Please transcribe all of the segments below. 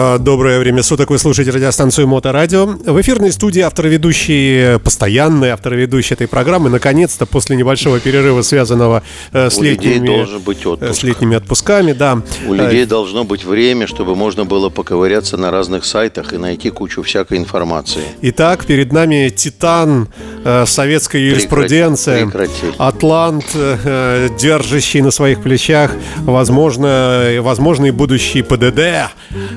А, доброе время суток. Вы слушаете радиостанцию Моторадио. В эфирной студии автор-ведущий, постоянный автор-ведущий этой программы, наконец-то, после небольшого перерыва, связанного э, с, летними, должен быть отпуск. с летними отпусками, да. У людей должно быть время, чтобы можно было поковыряться на разных сайтах и найти кучу всякой информации. Итак, перед нами титан э, советской юриспруденции, прекрати, прекрати. атлант, э, держащий на своих плечах, возможно, возможный будущий ПДД,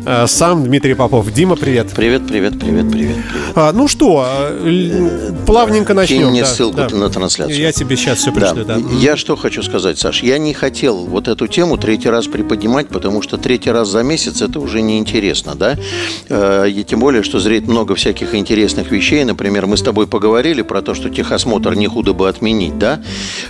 Э, сам Дмитрий Попов. Дима, привет. Привет, привет, привет, привет. А, ну что, э, плавненько начнем. Кинь мне да, ссылку да. на трансляцию. Я тебе сейчас все пришлю, да. да. Я что хочу сказать, Саш, я не хотел вот эту тему третий раз приподнимать, потому что третий раз за месяц это уже неинтересно, да? Э, и тем более, что зреет много всяких интересных вещей. Например, мы с тобой поговорили про то, что техосмотр не худо бы отменить, да?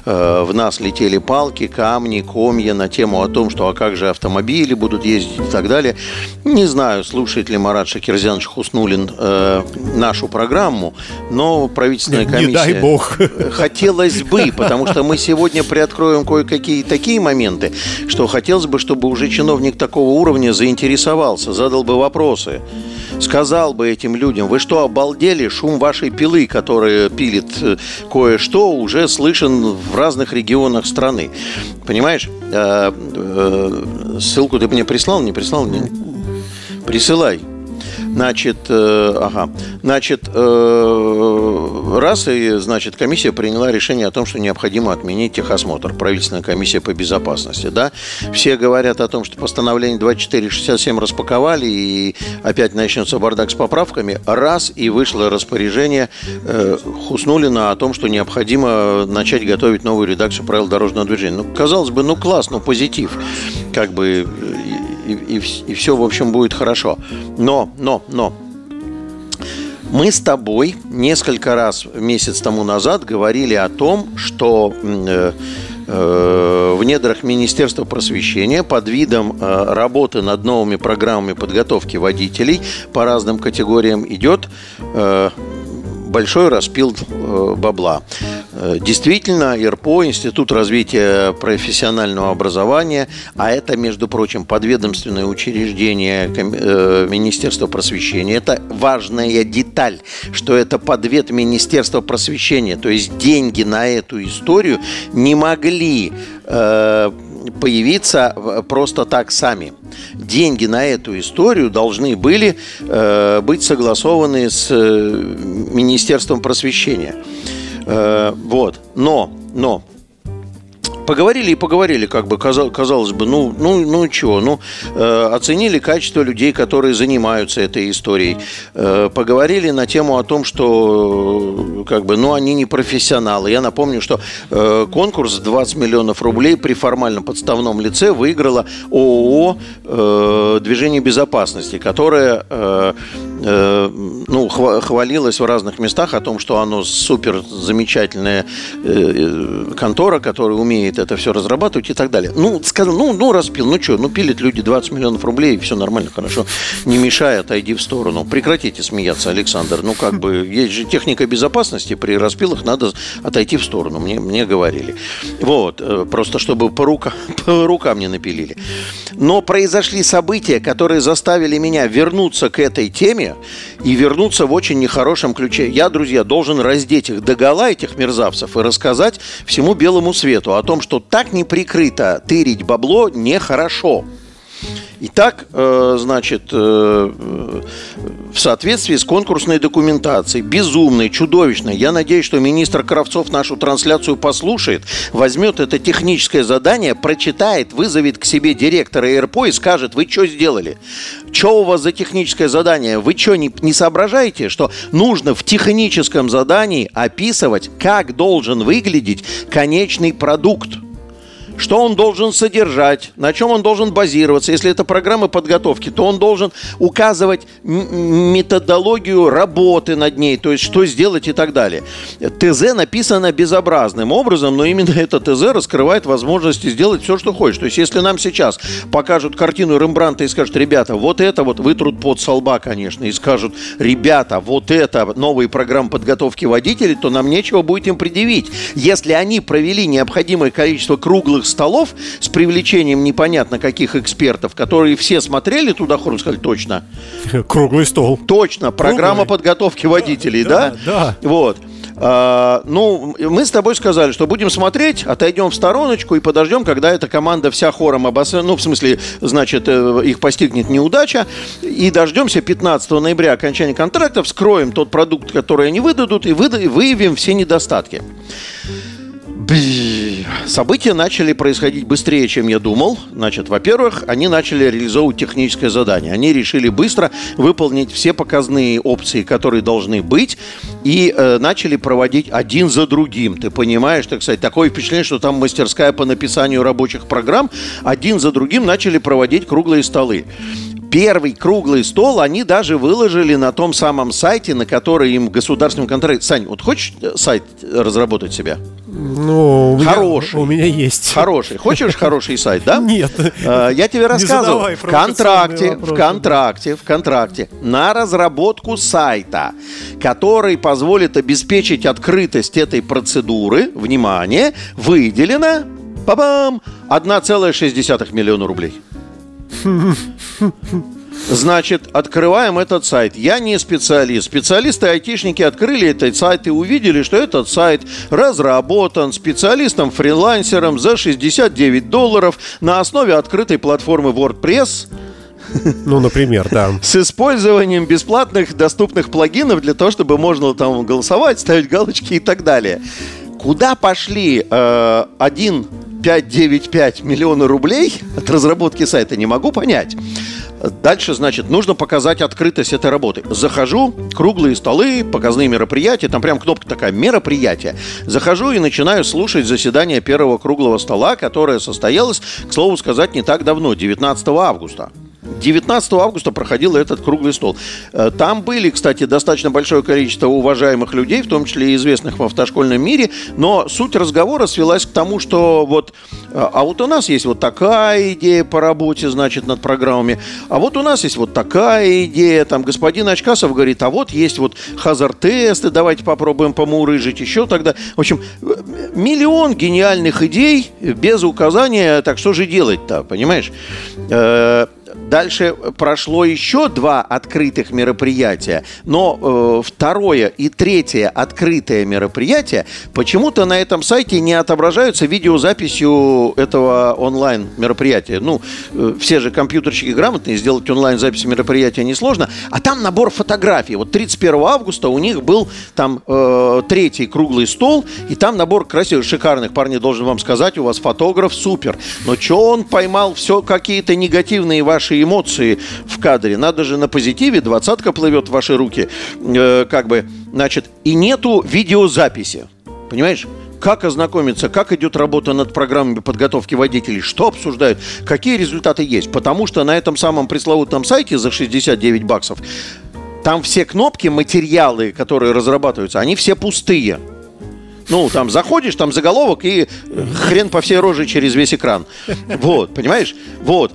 В нас летели палки, камни, комья на тему о том, что а как же автомобили будут ездить и так далее. Не знаю, слушает ли Марат Шакирзянович Хуснулин э, нашу программу, но правительственная комиссия... Не дай бог. Хотелось бы, потому что мы сегодня приоткроем кое-какие такие моменты, что хотелось бы, чтобы уже чиновник такого уровня заинтересовался, задал бы вопросы, сказал бы этим людям, вы что, обалдели? Шум вашей пилы, которая пилит э, кое-что, уже слышен в разных регионах страны. Понимаешь? Э, э, ссылку ты мне прислал, не прислал? Не? Присылай. Значит, э, ага, значит, э, раз и, значит, комиссия приняла решение о том, что необходимо отменить техосмотр, правительственная комиссия по безопасности, да. Все говорят о том, что постановление 2467 распаковали и опять начнется бардак с поправками. Раз и вышло распоряжение э, Хуснулина о том, что необходимо начать готовить новую редакцию правил дорожного движения. Ну, казалось бы, ну класс, ну позитив, как бы и, и, и все, в общем, будет хорошо. Но, но, но, мы с тобой несколько раз месяц тому назад говорили о том, что э, э, в недрах Министерства просвещения под видом э, работы над новыми программами подготовки водителей по разным категориям идет большой распил бабла. Э, действительно, ИРПО, Институт развития профессионального образования, а это, между прочим, подведомственное учреждение э, Министерства просвещения. Это важная деталь, что это подвед Министерства просвещения. То есть деньги на эту историю не могли появиться просто так сами. Деньги на эту историю должны были э, быть согласованы с э, Министерством просвещения. Э, вот. Но, но поговорили и поговорили, как бы казалось бы, ну, ну, ну чего, ну, э, оценили качество людей, которые занимаются этой историей, э, поговорили на тему о том, что, как бы, ну, они не профессионалы. Я напомню, что э, конкурс 20 миллионов рублей при формальном подставном лице выиграла ООО э, «Движение безопасности», которое э, э, ну, хвалилось в разных местах о том, что оно супер замечательная э, э, контора, которая умеет умеет это все разрабатывать и так далее. Ну, скажем, ну, ну распил, ну что, ну пилит люди 20 миллионов рублей, и все нормально, хорошо. Не мешай, отойди в сторону. Прекратите смеяться, Александр. Ну, как бы, есть же техника безопасности, при распилах надо отойти в сторону, мне, мне говорили. Вот, э, просто чтобы по, рука, по рукам не напилили. Но произошли события, которые заставили меня вернуться к этой теме и вернуться в очень нехорошем ключе. Я, друзья, должен раздеть их догола, этих мерзавцев, и рассказать всему белому свету о том, что так не прикрыто тырить бабло нехорошо. Итак, э, значит, э, в соответствии с конкурсной документацией, безумной, чудовищной, я надеюсь, что министр Кравцов нашу трансляцию послушает, возьмет это техническое задание, прочитает, вызовет к себе директора ЭРПО и скажет, вы что сделали? Что у вас за техническое задание? Вы что, не, не соображаете, что нужно в техническом задании описывать, как должен выглядеть конечный продукт? Что он должен содержать, на чем он должен базироваться. Если это программа подготовки, то он должен указывать методологию работы над ней, то есть что сделать и так далее. ТЗ написано безобразным образом, но именно это ТЗ раскрывает возможности сделать все, что хочешь. То есть если нам сейчас покажут картину Рембранта и скажут, ребята, вот это вот вытрут под солба, конечно, и скажут, ребята, вот это новые программы подготовки водителей, то нам нечего будет им предъявить. Если они провели необходимое количество круглых столов с привлечением непонятно каких экспертов, которые все смотрели туда хором сказали, точно. Круглый стол. Точно, программа Круглый. подготовки водителей, да? Да, да. Вот. А, ну, мы с тобой сказали, что будем смотреть, отойдем в стороночку и подождем, когда эта команда вся хором обос... ну, в смысле, значит, э, их постигнет неудача, и дождемся 15 ноября окончания контракта, вскроем тот продукт, который они выдадут, и выявим все недостатки. События начали происходить быстрее, чем я думал. Значит, во-первых, они начали реализовывать техническое задание. Они решили быстро выполнить все показные опции, которые должны быть, и э, начали проводить один за другим. Ты понимаешь, так сказать, такое впечатление, что там мастерская по написанию рабочих программ. Один за другим начали проводить круглые столы первый круглый стол они даже выложили на том самом сайте, на который им государственным контракте... Сань, вот хочешь э, сайт разработать себя? Ну, у хороший. Меня, у меня есть. Хороший. Хочешь хороший сайт, да? Нет. А, я тебе рассказывал. В контракте, в контракте, в контракте на разработку сайта, который позволит обеспечить открытость этой процедуры, внимание, выделено, па-бам, 1,6 миллиона рублей. Значит, открываем этот сайт. Я не специалист. Специалисты-айтишники открыли этот сайт и увидели, что этот сайт разработан специалистом-фрилансером за 69 долларов на основе открытой платформы WordPress. Ну, например, да. С использованием бесплатных доступных плагинов для того, чтобы можно там голосовать, ставить галочки и так далее. Куда пошли э, один 595 миллиона рублей от разработки сайта, не могу понять. Дальше, значит, нужно показать открытость этой работы. Захожу, круглые столы, показные мероприятия, там прям кнопка такая «Мероприятие». Захожу и начинаю слушать заседание первого круглого стола, которое состоялось, к слову сказать, не так давно, 19 августа. 19 августа проходил этот круглый стол. Э, там были, кстати, достаточно большое количество уважаемых людей, в том числе и известных в автошкольном мире, но суть разговора свелась к тому, что вот, э, а вот у нас есть вот такая идея по работе, значит, над программами, а вот у нас есть вот такая идея, там господин Очкасов говорит, а вот есть вот хазар-тесты, давайте попробуем помурыжить еще тогда. В общем, миллион гениальных идей без указания, так что же делать-то, понимаешь? Дальше прошло еще два открытых мероприятия, но э, второе и третье открытое мероприятие почему-то на этом сайте не отображаются видеозаписью этого онлайн мероприятия. Ну, э, все же компьютерщики грамотные, сделать онлайн запись мероприятия несложно, а там набор фотографий. Вот 31 августа у них был там э, третий круглый стол, и там набор красивых, шикарных парней, должен вам сказать, у вас фотограф супер. Но что он поймал все какие-то негативные ваши эмоции в кадре. Надо же на позитиве, двадцатка плывет в ваши руки, э, как бы, значит, и нету видеозаписи. Понимаешь? как ознакомиться, как идет работа над программами подготовки водителей, что обсуждают, какие результаты есть. Потому что на этом самом пресловутом сайте за 69 баксов там все кнопки, материалы, которые разрабатываются, они все пустые. Ну, там заходишь, там заголовок и хрен по всей роже через весь экран. Вот, понимаешь? Вот.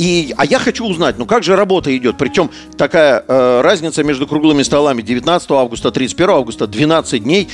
И, а я хочу узнать, ну как же работа идет? Причем такая э, разница между круглыми столами 19 августа, 31 августа, 12 дней.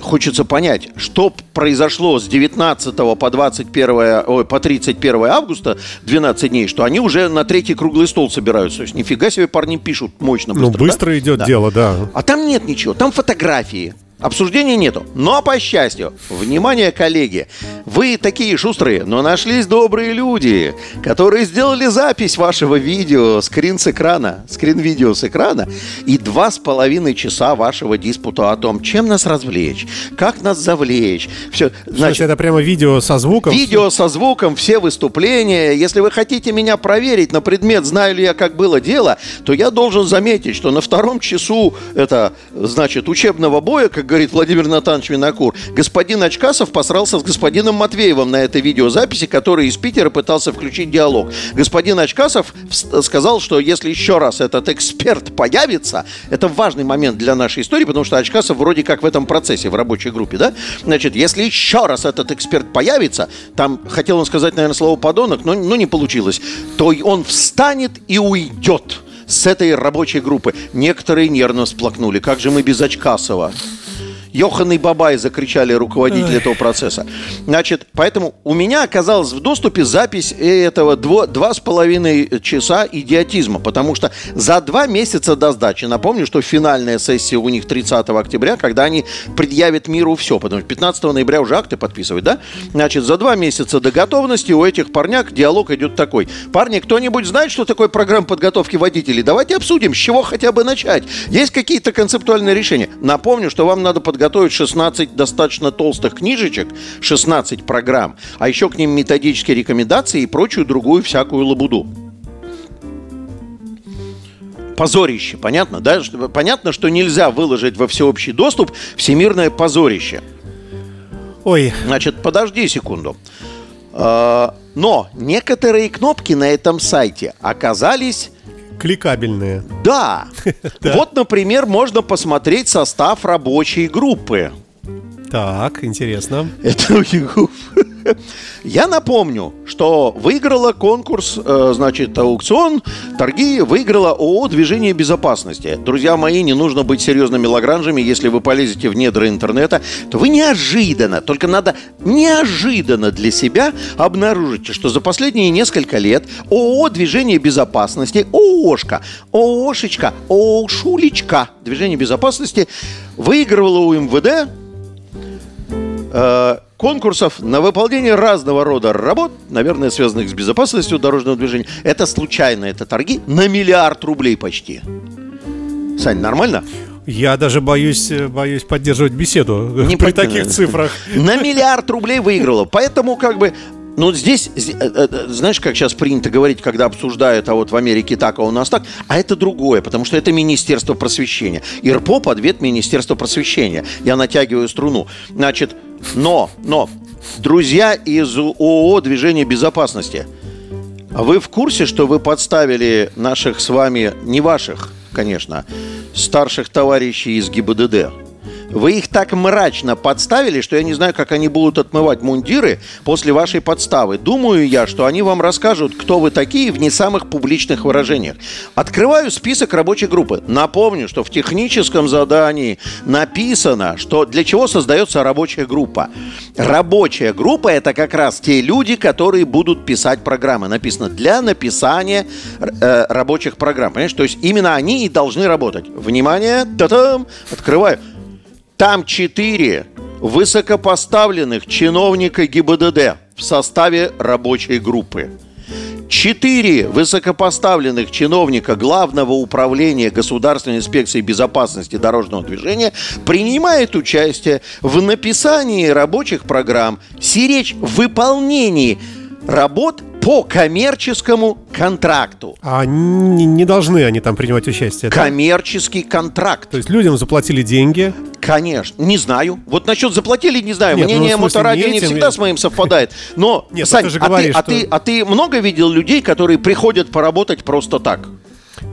Хочется понять, что произошло с 19 по 21, ой, по 31 августа, 12 дней, что они уже на третий круглый стол собираются. То есть нифига себе парни пишут мощно, быстро. Ну, быстро да? идет да. дело, да. А там нет ничего, там фотографии. Обсуждений нету. Но, по счастью, внимание, коллеги, вы такие шустрые, но нашлись добрые люди, которые сделали запись вашего видео, скрин с экрана, скрин-видео с экрана, и два с половиной часа вашего диспута о том, чем нас развлечь, как нас завлечь. Все, значит, это прямо видео со звуком? Видео со звуком, все выступления. Если вы хотите меня проверить на предмет, знаю ли я, как было дело, то я должен заметить, что на втором часу это, значит, учебного боя, как говорит Владимир Натанович Винокур, господин Очкасов посрался с господином Матвеевым на этой видеозаписи, который из Питера пытался включить диалог. Господин Очкасов сказал, что если еще раз этот эксперт появится, это важный момент для нашей истории, потому что Очкасов вроде как в этом процессе, в рабочей группе, да? Значит, если еще раз этот эксперт появится, там, хотел он сказать, наверное, слово «подонок», но, но не получилось, то он встанет и уйдет с этой рабочей группы. Некоторые нервно всплакнули. Как же мы без Очкасова? Йохан Бабай закричали руководители этого процесса. Значит, поэтому у меня оказалась в доступе запись этого дво, два с половиной часа идиотизма, потому что за два месяца до сдачи, напомню, что финальная сессия у них 30 октября, когда они предъявят миру все, потому что 15 ноября уже акты подписывают, да? Значит, за два месяца до готовности у этих парняк диалог идет такой. Парни, кто-нибудь знает, что такое программа подготовки водителей? Давайте обсудим, с чего хотя бы начать. Есть какие-то концептуальные решения? Напомню, что вам надо подготовить 16 достаточно толстых книжечек, 16 программ, а еще к ним методические рекомендации и прочую другую всякую лабуду позорище, понятно, да? Понятно, что нельзя выложить во всеобщий доступ всемирное позорище. Ой. Значит, подожди секунду. А, но некоторые кнопки на этом сайте оказались Кликабельные. Да. Вот, например, можно посмотреть состав рабочей группы. Так, интересно. Это Я напомню, что выиграла конкурс, э, значит, аукцион, торги выиграла ООО «Движение безопасности». Друзья мои, не нужно быть серьезными лагранжами. Если вы полезете в недра интернета, то вы неожиданно, только надо неожиданно для себя обнаружите, что за последние несколько лет ООО «Движение безопасности», ООшка, ООшечка, ООшулечка «Движение безопасности» выигрывала у МВД э, конкурсов на выполнение разного рода работ, наверное, связанных с безопасностью дорожного движения. Это случайно, это торги на миллиард рублей почти. Сань, нормально? Я даже боюсь, боюсь поддерживать беседу Не при таких цифрах. На миллиард рублей выиграла. Поэтому как бы ну, здесь, э, э, э, знаешь, как сейчас принято говорить, когда обсуждают, а вот в Америке так, а у нас так, а это другое, потому что это Министерство просвещения. ИРПОП – ответ Министерства просвещения. Я натягиваю струну. Значит, но, но, друзья из ООО «Движение безопасности», а вы в курсе, что вы подставили наших с вами, не ваших, конечно, старших товарищей из ГИБДД? Вы их так мрачно подставили, что я не знаю, как они будут отмывать мундиры после вашей подставы. Думаю я, что они вам расскажут, кто вы такие в не самых публичных выражениях. Открываю список рабочей группы. Напомню, что в техническом задании написано, что для чего создается рабочая группа. Рабочая группа – это как раз те люди, которые будут писать программы. Написано для написания э, рабочих программ. Понимаешь? То есть именно они и должны работать. Внимание, та-там, открываю. Там четыре высокопоставленных чиновника ГИБДД в составе рабочей группы. Четыре высокопоставленных чиновника Главного управления Государственной инспекции безопасности дорожного движения принимают участие в написании рабочих программ, сиречь в выполнении работ по коммерческому контракту. А не, не должны они там принимать участие? Да? Коммерческий контракт. То есть людям заплатили деньги? Конечно. Не знаю. Вот насчет заплатили, не знаю. Нет, Мнение ну, моторадио не, всегда с моим совпадает. Но, Нет, Сань, ты же говоришь, а, ты, что... а, ты, а ты много видел людей, которые приходят поработать просто так?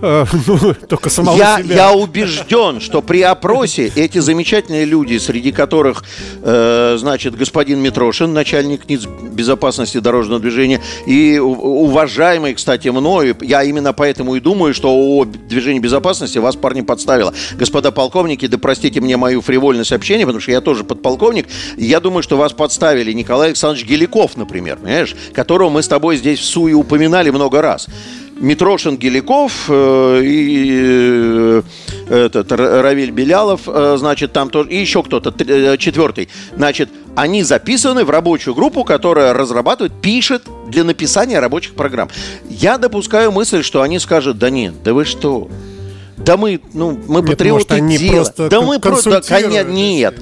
Э, ну, только самого я, себя. Я убежден, что при опросе эти замечательные люди, среди которых, э, значит, господин Митрошин, начальник НИЦ безопасности дорожного движения, и уважаемый, кстати, мною, я именно поэтому и думаю, что о движении безопасности вас, парни, подставило. Господа полковники, да простите мне мою фривольность общения, потому что я тоже подполковник, я думаю, что вас подставили Николай Александрович Геликов, например, понимаешь, которого мы с тобой здесь в СУИ упоминали много раз. Митрошин Геликов э, и э, этот Равиль Белялов, э, значит, там тоже, и еще кто-то, четвертый. Значит, они записаны в рабочую группу, которая разрабатывает, пишет для написания рабочих программ. Я допускаю мысль, что они скажут, да нет, да вы что? Да мы, ну, мы нет, патриоты может, дела. Да мы просто, да, конечно, нет.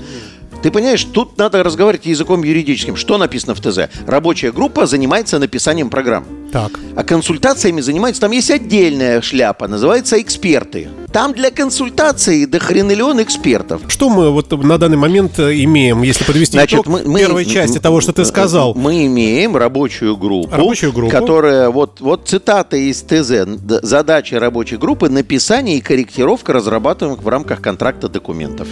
Ты понимаешь, тут надо разговаривать языком юридическим. Что написано в ТЗ? Рабочая группа занимается написанием программ. Так. А консультациями занимается, там есть отдельная шляпа, называется эксперты. Там для консультации до хренелион экспертов. Что мы вот на данный момент э, имеем, если подвести Значит, итог мы, мы, первой части того, что ты сказал? Мы имеем рабочую группу, рабочую группу, которая, вот, вот цитата из ТЗ, задача рабочей группы – написание и корректировка разрабатываемых в рамках контракта документов.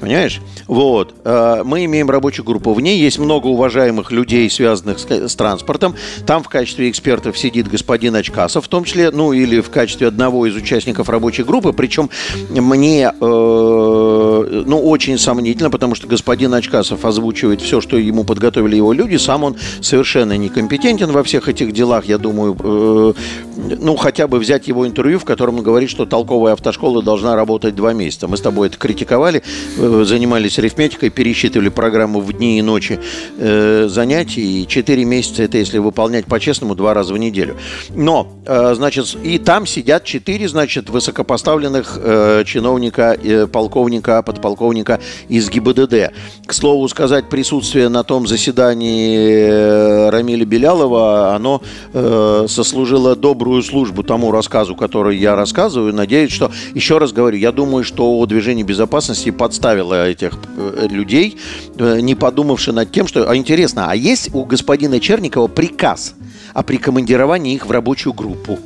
Понимаешь? Вот. Э, мы имеем рабочую группу. В ней есть много уважаемых людей, связанных с, с транспортом. Там в качестве экспертов сидит господин Очкасов, в том числе, ну или в качестве одного из участников рабочей группы. Причем мне э, ну, очень сомнительно, потому что господин Очкасов озвучивает все, что ему подготовили его люди. Сам он совершенно некомпетентен во всех этих делах. Я думаю, э, ну, хотя бы взять его интервью, в котором он говорит, что толковая автошкола должна работать два месяца. Мы с тобой это критиковали, э, занимались арифметикой, пересчитывали программу в дни и ночи э, занятий. И четыре месяца это, если выполнять по-честному, два раза в неделю. Но, э, значит, и там сидят четыре, значит, высокопоставленных э, чиновника, э, полковника, подполковника из ГИБДД. К слову сказать, присутствие на том заседании Рамиля Белялова, оно сослужило добрую службу тому рассказу, который я рассказываю. Надеюсь, что, еще раз говорю, я думаю, что движение безопасности подставило этих людей, не подумавши над тем, что... А интересно, а есть у господина Черникова приказ о прикомандировании их в рабочую группу?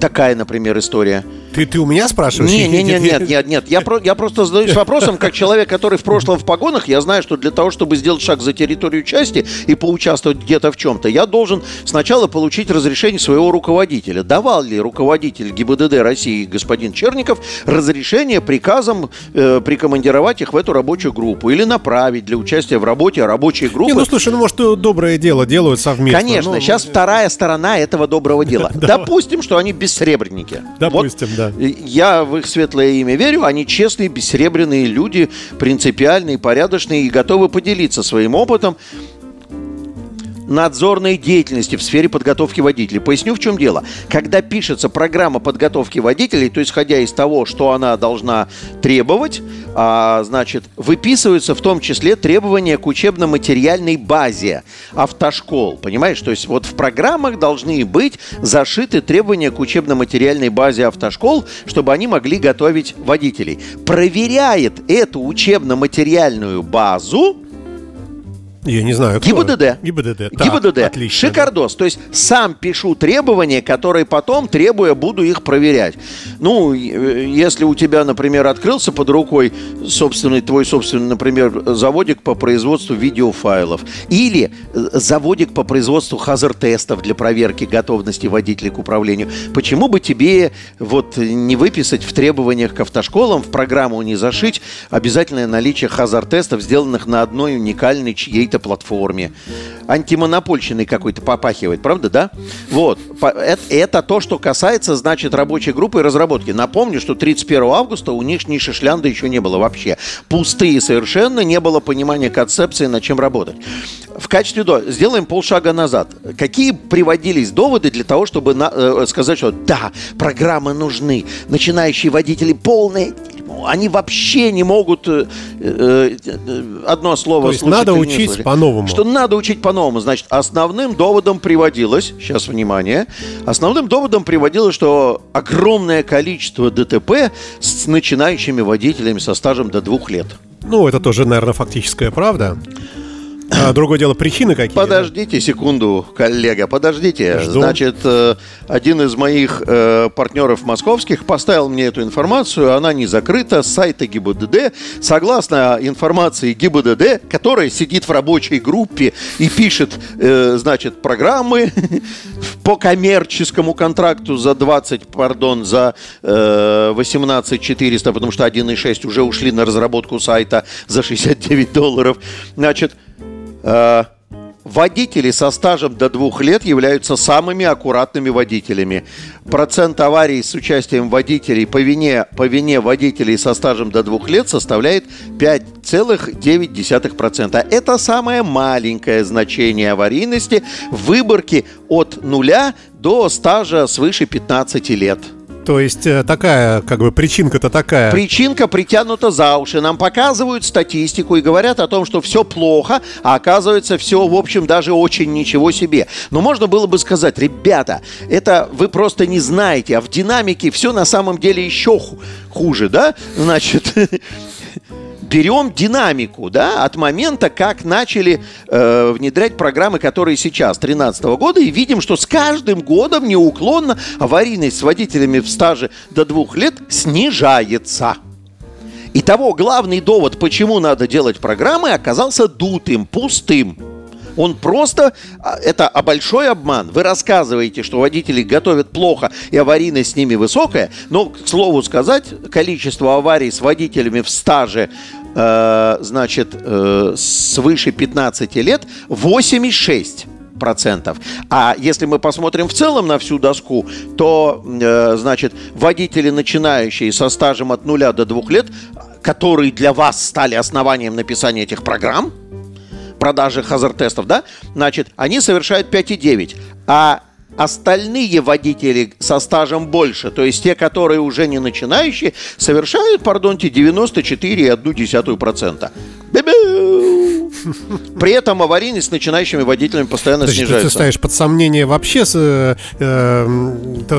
Такая, например, история – ты, ты у меня спрашиваешь? Нет, нет, нет, нет, нет, нет. Я, про, я просто задаюсь вопросом, как человек, который в прошлом в погонах, я знаю, что для того, чтобы сделать шаг за территорию части и поучаствовать где-то в чем-то, я должен сначала получить разрешение своего руководителя. Давал ли руководитель ГИБДД России господин Черников разрешение приказом э, прикомандировать их в эту рабочую группу или направить для участия в работе рабочей группы? Не, ну слушай, ну может доброе дело делают совместно. Конечно, но... сейчас вторая сторона этого доброго дела. Допустим, что они бессребренники. Допустим, да да. Я в их светлое имя верю. Они честные, бессребряные люди, принципиальные, порядочные и готовы поделиться своим опытом надзорной деятельности в сфере подготовки водителей. Поясню, в чем дело. Когда пишется программа подготовки водителей, то исходя из того, что она должна требовать, а, значит, выписываются в том числе требования к учебно-материальной базе автошкол. Понимаешь? То есть вот в программах должны быть зашиты требования к учебно-материальной базе автошкол, чтобы они могли готовить водителей. Проверяет эту учебно-материальную базу я не знаю, кто. ГИБДД. ГИБДД. Так, ГИБДД. Отлично. Шикардос. То есть сам пишу требования, которые потом, требуя, буду их проверять. Ну, если у тебя, например, открылся под рукой собственный, твой собственный, например, заводик по производству видеофайлов или э, заводик по производству хазар-тестов для проверки готовности водителей к управлению, почему бы тебе вот не выписать в требованиях к автошколам, в программу не зашить обязательное наличие хазар-тестов, сделанных на одной уникальной чьей какой-то платформе. Антимонопольщиной какой-то попахивает, правда, да? Вот. Это, это то, что касается, значит, рабочей группы и разработки. Напомню, что 31 августа у них ни шишлянда еще не было вообще. Пустые совершенно, не было понимания концепции, над чем работать. В качестве до сделаем полшага назад. Какие приводились доводы для того, чтобы на, э, сказать, что да, программы нужны, начинающие водители полные они вообще не могут э, э, одно слово То есть надо учить по-новому. Что надо учить по-новому. Значит, основным доводом приводилось, сейчас внимание, основным доводом приводилось, что огромное количество ДТП с начинающими водителями со стажем до двух лет. Ну, это тоже, наверное, фактическая правда. А, другое дело, причины какие? Подождите секунду, коллега, подождите. Жду. Значит, э, один из моих э, партнеров московских поставил мне эту информацию, она не закрыта, с сайта ГИБДД. Согласно информации ГИБДД, которая сидит в рабочей группе и пишет, э, значит, программы по коммерческому контракту за 20, пардон, за 18 400, потому что 1,6 уже ушли на разработку сайта за 69 долларов. Значит, водители со стажем до двух лет являются самыми аккуратными водителями. Процент аварий с участием водителей по вине, по вине водителей со стажем до двух лет составляет 5,9%. Это самое маленькое значение аварийности в выборке от нуля до стажа свыше 15 лет. То есть э, такая, как бы причинка-то такая. Причинка притянута за уши. Нам показывают статистику и говорят о том, что все плохо, а оказывается все, в общем, даже очень ничего себе. Но можно было бы сказать, ребята, это вы просто не знаете, а в динамике все на самом деле еще хуже, да? Значит, берем динамику, да, от момента, как начали э, внедрять программы, которые сейчас, 2013 года, и видим, что с каждым годом неуклонно аварийность с водителями в стаже до двух лет снижается. Итого, главный довод, почему надо делать программы, оказался дутым, пустым. Он просто, а, это большой обман. Вы рассказываете, что водители готовят плохо и аварийность с ними высокая, но, к слову сказать, количество аварий с водителями в стаже значит, э, свыше 15 лет 8,6 процентов. А если мы посмотрим в целом на всю доску, то, э, значит, водители, начинающие со стажем от 0 до 2 лет, которые для вас стали основанием написания этих программ, продажи хазар-тестов, да, значит, они совершают 5,9. А остальные водители со стажем больше, то есть те, которые уже не начинающие, совершают, пардонте, 94,1%. При этом аварийность с начинающими водителями постоянно Подожди, снижается. Ты ставишь под сомнение вообще, э, э,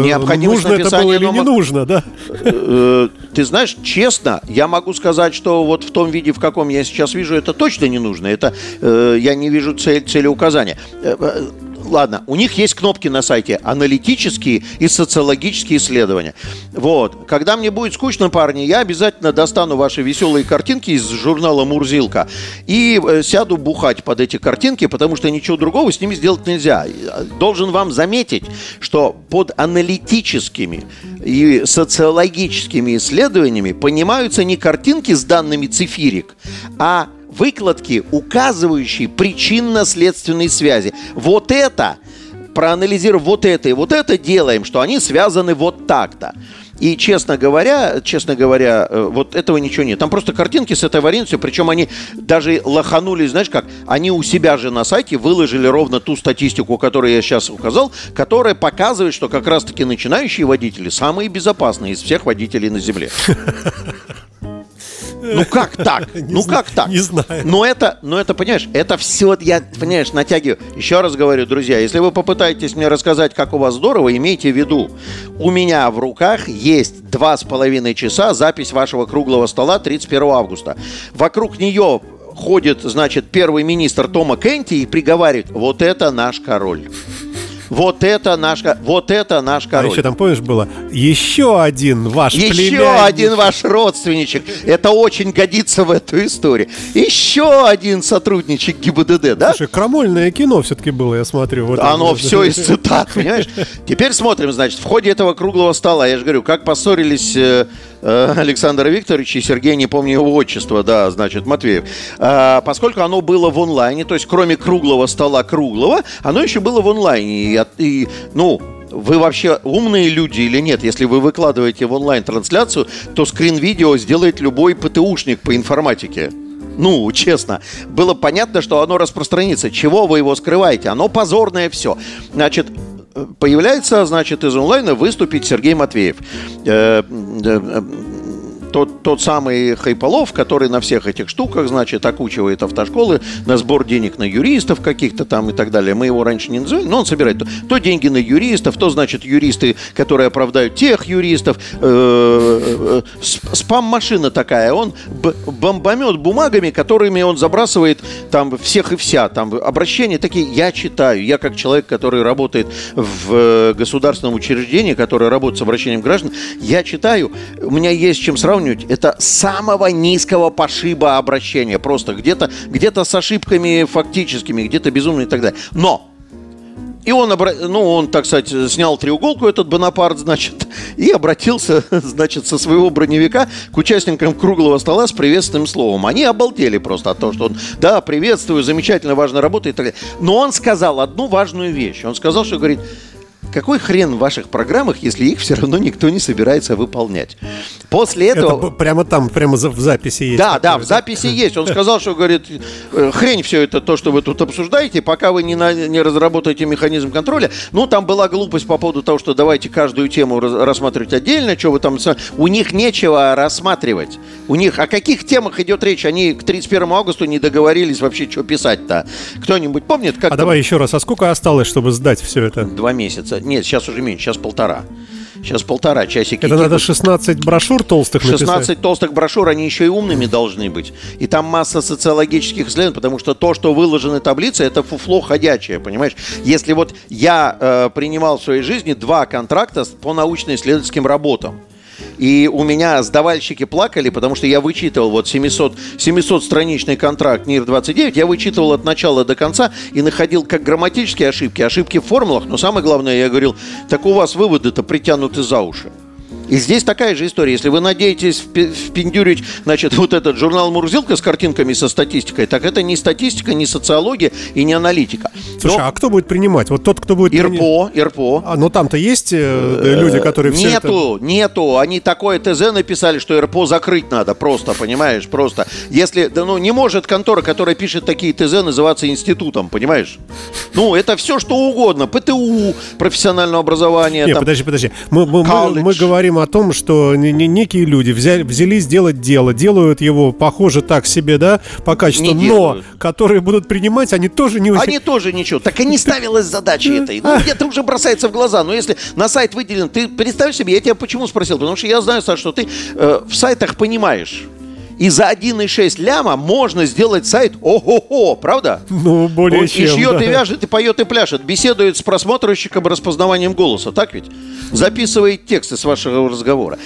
Необходимость нужно это было или номер... не нужно, да? Э, ты знаешь, честно, я могу сказать, что вот в том виде, в каком я сейчас вижу, это точно не нужно. Это э, я не вижу цель, цели указания. Э, э, ладно, у них есть кнопки на сайте аналитические и социологические исследования. Вот. Когда мне будет скучно, парни, я обязательно достану ваши веселые картинки из журнала «Мурзилка» и э, сяду бухать под эти картинки, потому что ничего другого с ними сделать нельзя. Должен вам заметить, что под аналитическими и социологическими исследованиями понимаются не картинки с данными цифирик, а выкладки, указывающие причинно-следственные связи. Вот это, проанализируем вот это и вот это делаем, что они связаны вот так-то. И, честно говоря, честно говоря, э, вот этого ничего нет. Там просто картинки с этой вариантью, причем они даже лоханули, знаешь как, они у себя же на сайте выложили ровно ту статистику, которую я сейчас указал, которая показывает, что как раз-таки начинающие водители самые безопасные из всех водителей на Земле. Ну как так? ну как так? Не знаю. Но это, но это, понимаешь, это все, я, понимаешь, натягиваю. Еще раз говорю, друзья, если вы попытаетесь мне рассказать, как у вас здорово, имейте в виду, у меня в руках есть два с половиной часа запись вашего круглого стола 31 августа. Вокруг нее ходит, значит, первый министр Тома Кенти и приговаривает, вот это наш король. Вот это наш, вот это наш а король. А еще там, помнишь, было еще один ваш Еще племянник. один ваш родственничек. Это очень годится в эту историю. Еще один сотрудничек ГИБДД, да? Слушай, крамольное кино все-таки было, я смотрю. Вот Оно все из цитат, понимаешь? Теперь смотрим, значит, в ходе этого круглого стола, я же говорю, как поссорились э, э, Александр Викторович и Сергей, не помню его отчество, да, значит, Матвеев. А, поскольку оно было в онлайне, то есть кроме круглого стола круглого, оно еще было в онлайне. И и, ну, вы вообще умные люди или нет? Если вы выкладываете в онлайн-трансляцию, то скрин-видео сделает любой ПТУшник по информатике. Ну, честно, было понятно, что оно распространится. Чего вы его скрываете? Оно позорное все. Значит, появляется, значит, из онлайна выступить Сергей Матвеев. Э, э, тот, тот самый Хайполов, который на всех этих штуках, значит, окучивает автошколы на сбор денег на юристов каких-то там и так далее. Мы его раньше не называли, но он собирает то, то деньги на юристов, то, значит, юристы, которые оправдают тех юристов. Э, э, спам-машина такая. Он бомбомет бумагами, которыми он забрасывает там всех и вся. Там обращения такие. Я читаю. Я как человек, который работает в э, государственном учреждении, который работает с обращением граждан, я читаю. У меня есть чем сравнивать сравнивать, это самого низкого пошиба обращения. Просто где-то где с ошибками фактическими, где-то безумно и так далее. Но и он, ну, он, так сказать, снял треуголку, этот Бонапарт, значит, и обратился, значит, со своего броневика к участникам круглого стола с приветственным словом. Они обалдели просто от того, что он, да, приветствую, замечательно, важная работа и так далее. Но он сказал одну важную вещь. Он сказал, что, говорит, какой хрен в ваших программах, если их все равно никто не собирается выполнять? После этого... Это прямо там, прямо в записи есть. Да, да, в записи есть. Он сказал, что, говорит, «Э, хрень все это, то, что вы тут обсуждаете, пока вы не, на, не разработаете механизм контроля. Ну, там была глупость по поводу того, что давайте каждую тему рассматривать отдельно, что вы там... У них нечего рассматривать. У них о каких темах идет речь? Они к 31 августа не договорились вообще, что писать-то. Кто-нибудь помнит? Как а давай еще раз, а сколько осталось, чтобы сдать все это? Два месяца. Нет, сейчас уже меньше, сейчас полтора. Сейчас полтора часики. Это надо 16 брошюр толстых 16 написать. толстых брошюр, они еще и умными должны быть. И там масса социологических исследований, потому что то, что выложены таблицы, это фуфло ходячее, понимаешь? Если вот я э, принимал в своей жизни два контракта по научно-исследовательским работам, И у меня сдавальщики плакали, потому что я вычитывал вот 700, 700-страничный контракт НИР-29, я вычитывал от начала до конца и находил как грамматические ошибки, ошибки в формулах, но самое главное, я говорил, так у вас выводы-то притянуты за уши. И здесь такая же история. Если вы надеетесь впендюрить, значит, вот этот журнал «Мурзилка» с картинками, со статистикой, так это не статистика, не социология и не аналитика. Слушай, Но... а кто будет принимать? Вот тот, кто будет... ИРПО, приним... ИРПО. А, но там-то есть э, люди, которые все Нету, это... нету. Они такое ТЗ написали, что ИРПО закрыть надо просто, понимаешь, просто. Если, да, ну, не может контора, которая пишет такие ТЗ, называться институтом, понимаешь? Ну, это все, что угодно. ПТУ, профессиональное образование. Нет, там, подожди, подожди. Мы, мы, мы, мы говорим о том, что некие люди взяли, взялись делать дело, делают его, похоже, так себе, да, по качеству, не но делают. которые будут принимать, они тоже не. Они тоже ничего. Так и не ставилась задача этой. Ну, где-то уже бросается в глаза. Но если на сайт выделен, ты представь себе, я тебя почему спросил? Потому что я знаю, Саш, что ты э, в сайтах понимаешь. И за 1,6 ляма можно сделать сайт ого-го, правда? Ну, более Он чем, И шьет, да. и вяжет, и поет, и пляшет. Беседует с просмотрщиком распознаванием голоса, так ведь? Записывает тексты с вашего разговора.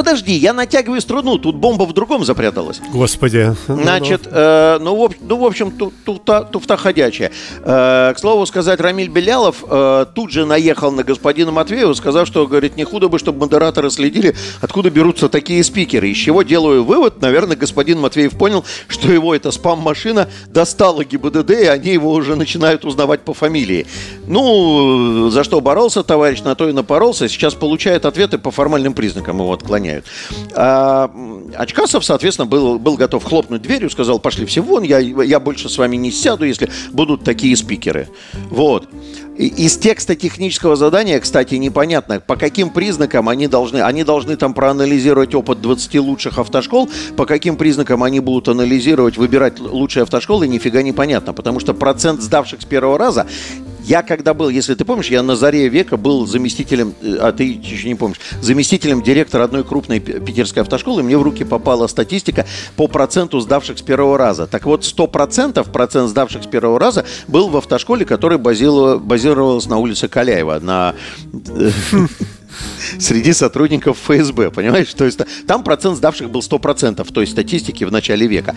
Подожди, я натягиваю струну, тут бомба в другом запряталась. Господи. Значит, э, ну, в, ну, в общем, туфта, туфта ходячая. Э, к слову сказать, Рамиль Белялов э, тут же наехал на господина Матвеева, сказав, что, говорит, не худо бы, чтобы модераторы следили, откуда берутся такие спикеры. Из чего делаю вывод, наверное, господин Матвеев понял, что его эта спам-машина достала ГИБДД, и они его уже начинают узнавать по фамилии. Ну, за что боролся товарищ, на то и напоролся. Сейчас получает ответы по формальным признакам его отклоняют. А, Очкасов, соответственно, был, был готов хлопнуть дверью, сказал, пошли все вон, я, я больше с вами не сяду, если будут такие спикеры. Вот. Из текста технического задания, кстати, непонятно, по каким признакам они должны, они должны там проанализировать опыт 20 лучших автошкол, по каким признакам они будут анализировать, выбирать лучшие автошколы, нифига непонятно, потому что процент сдавших с первого раза я когда был, если ты помнишь, я на заре века был заместителем, э, а ты еще не помнишь, заместителем директора одной крупной питерской автошколы, мне в руки попала статистика по проценту сдавших с первого раза. Так вот, 100% процент сдавших с первого раза был в автошколе, которая базировалась на улице Каляева, на э, среди сотрудников ФСБ, понимаешь? То есть там процент сдавших был 100% в той статистике в начале века.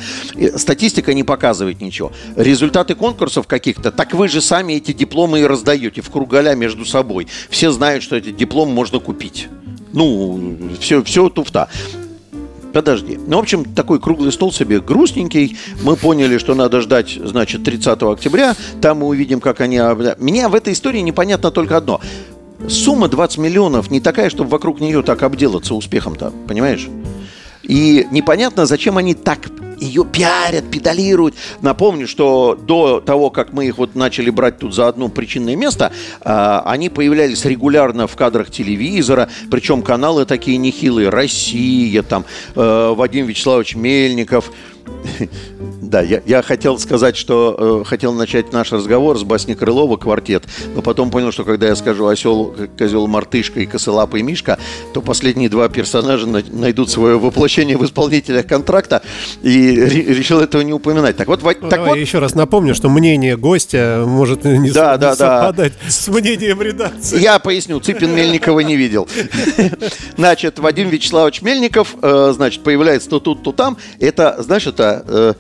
Статистика не показывает ничего. Результаты конкурсов каких-то, так вы же сами эти дипломы и раздаете в кругаля между собой. Все знают, что этот диплом можно купить. Ну, все, все туфта. Подожди. Ну, в общем, такой круглый стол себе грустненький. Мы поняли, что надо ждать, значит, 30 октября. Там мы увидим, как они... Меня в этой истории непонятно только одно. Сумма 20 миллионов не такая, чтобы вокруг нее так обделаться успехом-то, понимаешь? И непонятно, зачем они так ее пиарят, педалируют. Напомню, что до того, как мы их вот начали брать тут за одно причинное место, э, они появлялись регулярно в кадрах телевизора, причем каналы такие нехилые, «Россия», там, э, Вадим Вячеславович Мельников – да, я, я хотел сказать, что э, хотел начать наш разговор с басни Крылова «Квартет», но потом понял, что когда я скажу «Осел, козел, мартышка» и «Косолапый Мишка», то последние два персонажа найдут свое воплощение в исполнителях контракта, и решил этого не упоминать. Так вот, ну, так вот... еще раз напомню, что мнение гостя может не, да, да, совпадать да. с мнением редакции. Я поясню, Цыпин Мельникова не видел. Значит, Вадим Вячеславович Мельников, э, значит, появляется то тут, то там. Это, значит, это э,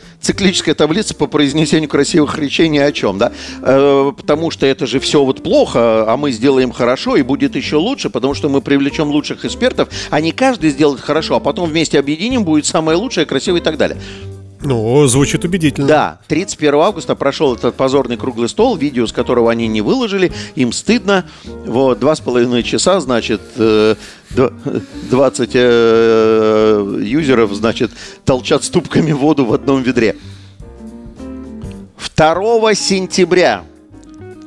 циклическая таблица по произнесению красивых речей ни о чем, да? Э, потому что это же все вот плохо, а мы сделаем хорошо и будет еще лучше, потому что мы привлечем лучших экспертов, а не каждый сделает хорошо, а потом вместе объединим, будет самое лучшее, красивое и так далее. Ну, звучит убедительно. Да, 31 августа прошел этот позорный круглый стол, видео с которого они не выложили, им стыдно. Вот, два с половиной часа, значит, 20 э, э, юзеров, значит, толчат ступками воду в одном ведре. 2 сентября,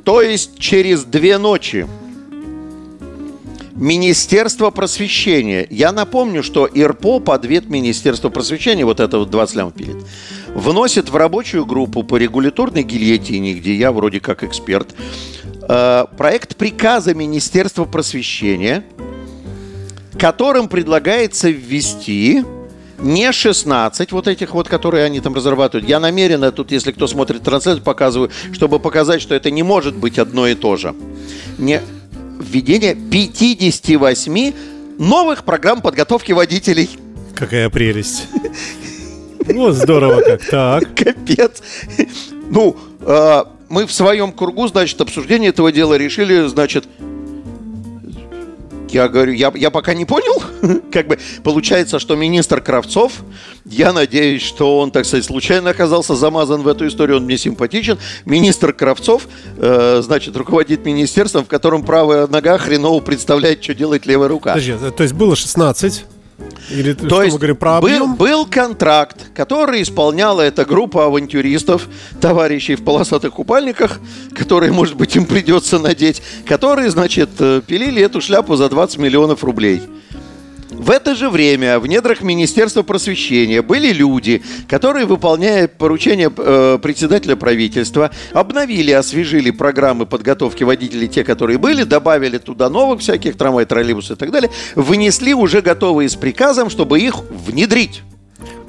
то есть через две ночи, Министерство просвещения. Я напомню, что ИРПО под вет Министерства просвещения, вот это вот 20 лям пилит, вносит в рабочую группу по регуляторной гильотине, где я вроде как эксперт, э, проект приказа Министерства просвещения, которым предлагается ввести не 16 вот этих вот, которые они там разрабатывают. Я намеренно тут, если кто смотрит трансляцию, показываю, чтобы показать, что это не может быть одно и то же. Не, введение 58 новых программ подготовки водителей. Какая прелесть. Вот здорово как. Так. Капец. Ну, э, мы в своем кругу, значит, обсуждение этого дела решили, значит, я говорю, я, я пока не понял. как бы получается, что министр Кравцов, я надеюсь, что он, так сказать, случайно оказался замазан в эту историю, он мне симпатичен. Министр Кравцов, э, значит, руководит министерством, в котором правая нога хреново представляет, что делает левая рука. Подожди, то есть было 16, или То что есть мы говорим про объем? Был, был контракт, который исполняла эта группа авантюристов, товарищей в полосатых купальниках, которые, может быть, им придется надеть, которые, значит, э, пилили эту шляпу за 20 миллионов рублей. В это же время в недрах Министерства просвещения были люди, которые, выполняя поручения э, председателя правительства, обновили, освежили программы подготовки водителей, те, которые были, добавили туда новых всяких трамвай, троллейбусов и так далее, вынесли уже готовые с приказом, чтобы их внедрить.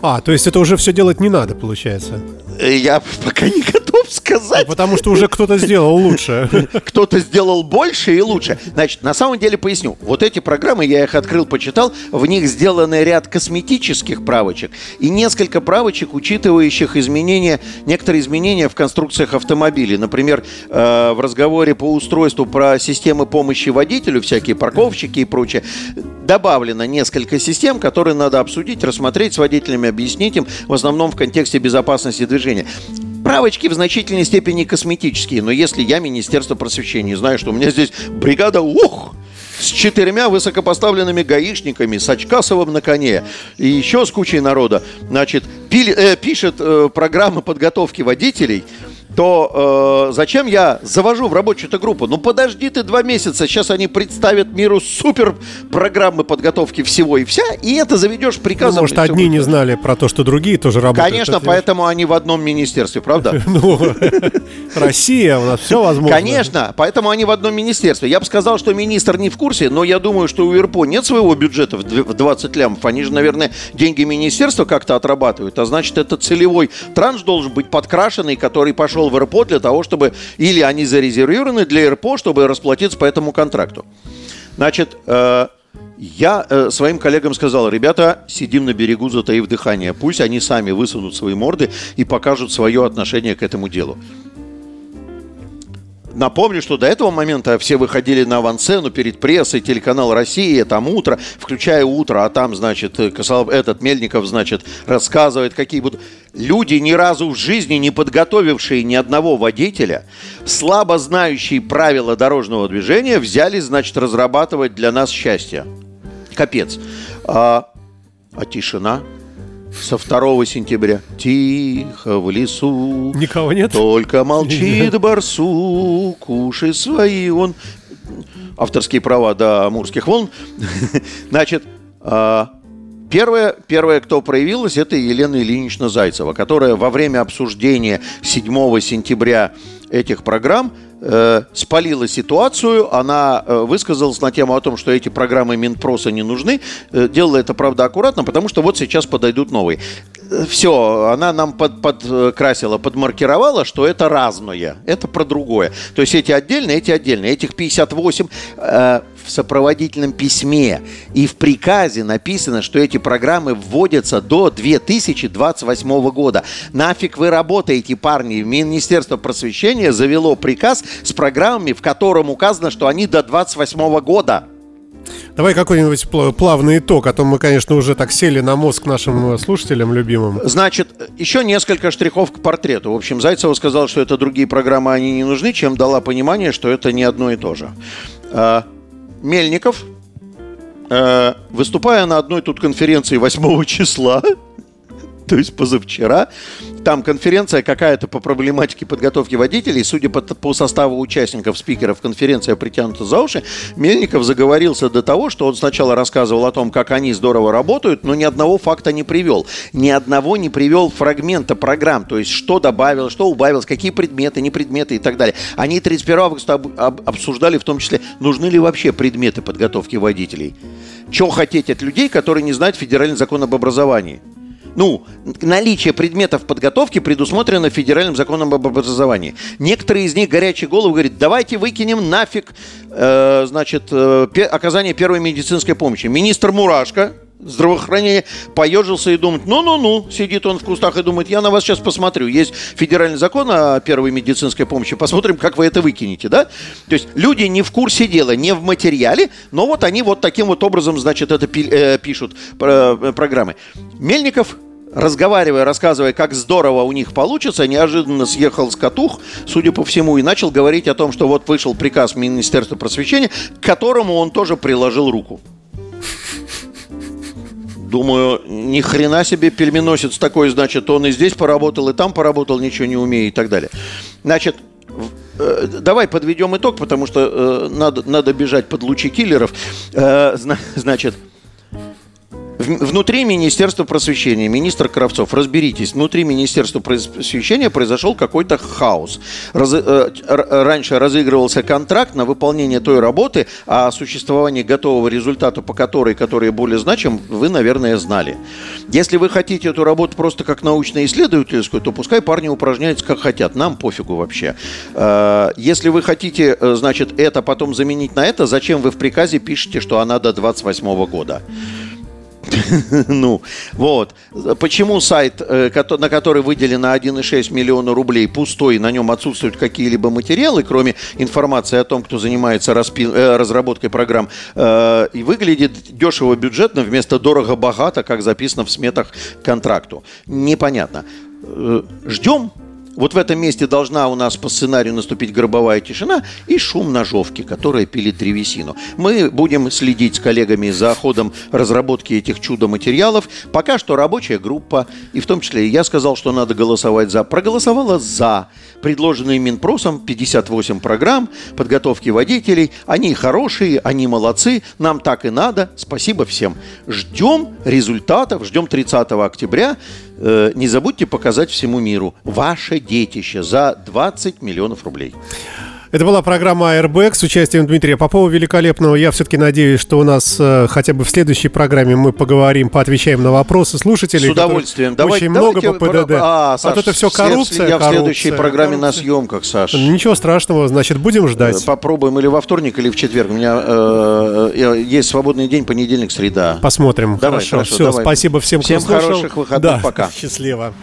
А, то есть это уже все делать не надо, получается? Э, я пока не готов сказать. А потому что уже кто-то сделал лучше. Кто-то сделал больше и лучше. Значит, на самом деле поясню. Вот эти программы, я их открыл, почитал, в них сделаны ряд косметических правочек и несколько правочек, учитывающих изменения, некоторые изменения в конструкциях автомобилей. Например, э, в разговоре по устройству про системы помощи водителю, всякие парковщики и прочее, добавлено несколько систем, которые надо обсудить, рассмотреть с водителями, объяснить им, в основном в контексте безопасности движения. Правочки в значительной степени косметические, но если я Министерство просвещения знаю, что у меня здесь бригада, ух, с четырьмя высокопоставленными гаишниками, с Очкасовым на коне и еще с кучей народа, значит, пили, э, пишет э, программы подготовки водителей – то э, зачем я завожу в рабочую эту группу? Ну подожди ты два месяца, сейчас они представят миру супер программы подготовки всего и вся, и это заведешь приказом. Ну, может, одни не знали про то, что другие тоже работают. Конечно, поэтому они в одном министерстве, правда? Ну, Россия, у нас все возможно. Конечно, поэтому они в одном министерстве. Я бы сказал, что министр не в курсе, но я думаю, что у ИРПО нет своего бюджета в 20 лямов. Они же, наверное, деньги министерства как-то отрабатывают, а значит, это целевой транш должен быть подкрашенный, который пошел в РПО для того, чтобы... Или они зарезервированы для РПО, чтобы расплатиться по этому контракту. Значит, э, я э, своим коллегам сказал, ребята, сидим на берегу, затаив дыхание. Пусть они сами высунут свои морды и покажут свое отношение к этому делу. Напомню, что до этого момента все выходили на авансцену перед прессой, телеканал Россия, там утро, включая утро, а там, значит, этот Мельников, значит, рассказывает, какие будут... Люди, ни разу в жизни не подготовившие ни одного водителя, слабо знающие правила дорожного движения, взяли, значит, разрабатывать для нас счастье. Капец. А, а тишина? Со 2 сентября. Тихо в лесу. Никого нет? Только молчит барсук, уши свои он... Авторские права до амурских волн. Значит, а, Первое, первое, кто проявилась, это Елена Ильинична Зайцева, которая во время обсуждения 7 сентября этих программ э, спалила ситуацию, она э, высказалась на тему о том, что эти программы Минпроса не нужны, э, делала это, правда, аккуратно, потому что вот сейчас подойдут новые. Э, Все, она нам под, подкрасила, подмаркировала, что это разное, это про другое. То есть эти отдельные, эти отдельные. Этих 58 э, в сопроводительном письме и в приказе написано, что эти программы вводятся до 2028 года. Нафиг вы работаете, парни? Министерство просвещения завело приказ с программами, в котором указано, что они до 28 года. Давай какой-нибудь плавный итог, а то мы, конечно, уже так сели на мозг нашим слушателям любимым. Значит, еще несколько штрихов к портрету. В общем, Зайцева сказала, что это другие программы, они не нужны, чем дала понимание, что это не одно и то же. А, Мельников, э, выступая на одной тут конференции 8 числа, то есть позавчера. Там конференция какая-то по проблематике подготовки водителей. Судя по, по составу участников, спикеров, конференция притянута за уши. Мельников заговорился до того, что он сначала рассказывал о том, как они здорово работают, но ни одного факта не привел. Ни одного не привел фрагмента программ. То есть, что добавил, что убавилось, какие предметы, не предметы и так далее. Они 31 августа об, об, обсуждали в том числе, нужны ли вообще предметы подготовки водителей. Что хотеть от людей, которые не знают федеральный закон об образовании? Ну, наличие предметов подготовки предусмотрено федеральным законом об образовании. Некоторые из них горячие головы говорят, давайте выкинем нафиг, э, значит, э, оказание первой медицинской помощи. Министр Мурашко, здравоохранения поежился и думает, ну-ну-ну, сидит он в кустах и думает, я на вас сейчас посмотрю. Есть федеральный закон о первой медицинской помощи, посмотрим, как вы это выкинете, да? То есть люди не в курсе дела, не в материале, но вот они вот таким вот образом, значит, это э, пишут э, программы. Мельников разговаривая, рассказывая, как здорово у них получится, неожиданно съехал с катух, судя по всему, и начал говорить о том, что вот вышел приказ Министерства просвещения, к которому он тоже приложил руку. Думаю, ни хрена себе пельменосец такой, значит, он и здесь поработал, и там поработал, ничего не умеет и так далее. Значит, э, давай подведем итог, потому что э, надо, надо бежать под лучи киллеров. Э, значит, внутри Министерства просвещения, министр Кравцов, разберитесь, внутри Министерства просвещения произошел какой-то хаос. Раз, э, раньше разыгрывался контракт на выполнение той работы, а о существовании готового результата, по которой, который более значим, вы, наверное, знали. Если вы хотите эту работу просто как научно-исследовательскую, то пускай парни упражняются как хотят, нам пофигу вообще. Э, если вы хотите, э, значит, это потом заменить на это, зачем вы в приказе пишете, что она до 28 года? ну, вот. Почему сайт, э, на который выделено 1,6 миллиона рублей, пустой, на нем отсутствуют какие-либо материалы, кроме информации о том, кто занимается э, разработкой программ, э, и выглядит дешево бюджетно вместо дорого-богато, как записано в сметах контракту? Непонятно. Ждем вот в этом месте должна у нас по сценарию наступить гробовая тишина и шум ножовки, которая пилит древесину. Мы будем следить с коллегами за ходом разработки этих чудо-материалов. Пока что рабочая группа, и в том числе я сказал, что надо голосовать за, проголосовала за предложенные Минпросом 58 программ подготовки водителей. Они хорошие, они молодцы, нам так и надо. Спасибо всем. Ждем результатов, ждем 30 октября. Э, не забудьте показать всему миру ваше детище за 20 миллионов рублей. Это была программа Airbag с участием Дмитрия Попова великолепного. Я все-таки надеюсь, что у нас э, хотя бы в следующей программе мы поговорим, поотвечаем на вопросы слушателей. С удовольствием. Давай, очень много по ПДД. А, Саш, а то это все коррупция. Я коррупция, в следующей программе коррупция. на съемках, Саш. Ничего страшного, значит, будем ждать. Попробуем или во вторник, или в четверг. У меня э, э есть свободный день, понедельник, среда. Посмотрим. Давай, хорошо. хорошо все, давай. спасибо всем, всем кто Всем хороших выходных. Да, пока. Счастливо.